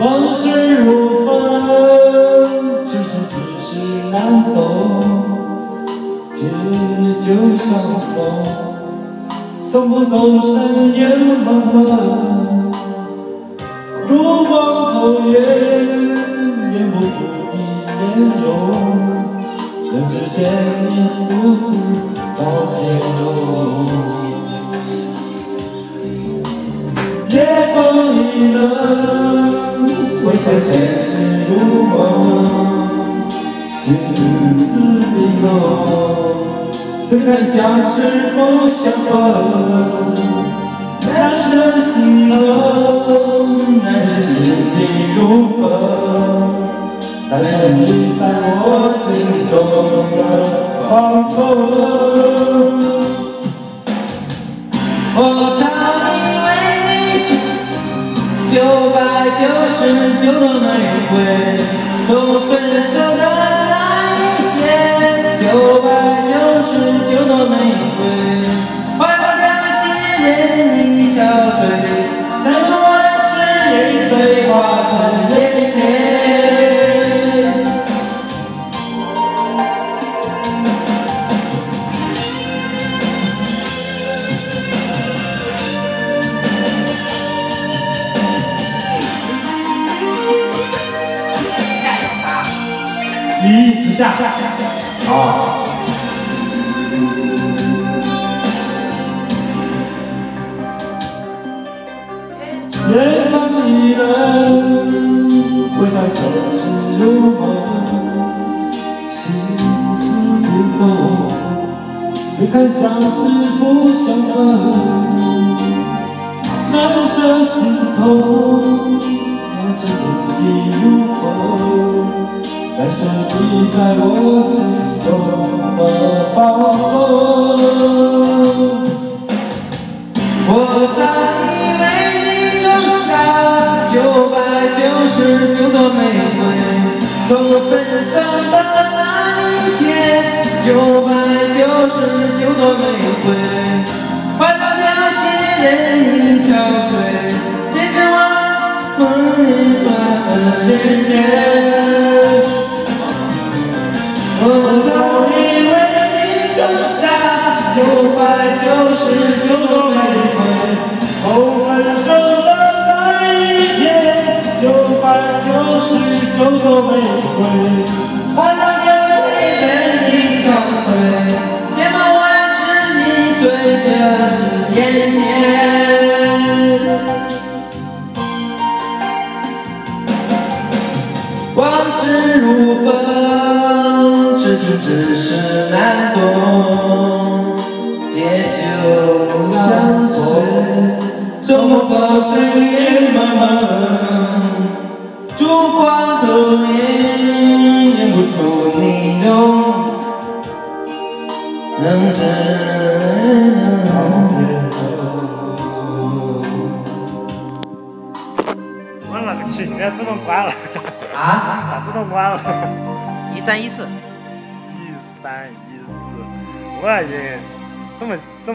往事如风，只是只是难懂。日日就像送，送不走身影茫茫。如光透夜，掩不住你面容。人只见你独自到天中。夜风已冷。回首前世如梦，心思冰冻，怎堪相识不相逢？难舍心冷，难舍心底如风，难舍你在我心中的放风。我早已九百九十九朵玫瑰，从分手的一直下啊。远方的人，回想前世如梦，心思变动，怎堪相识不相逢？难舍心痛，在我心中的放纵。我早已为你种下九百九十九朵玫瑰，从分手的那一天，九百九十九朵玫瑰，快乐将心任九百九十九朵玫瑰，从分手的那一天，九百九十九朵玫瑰，换了流星任意憔悴，千万万世你随便至眼间。往事如风，痴心只是难懂。我勒个去，你这自动关了，啊，把自动关了。一三一四。一三一四，我去，这么这么。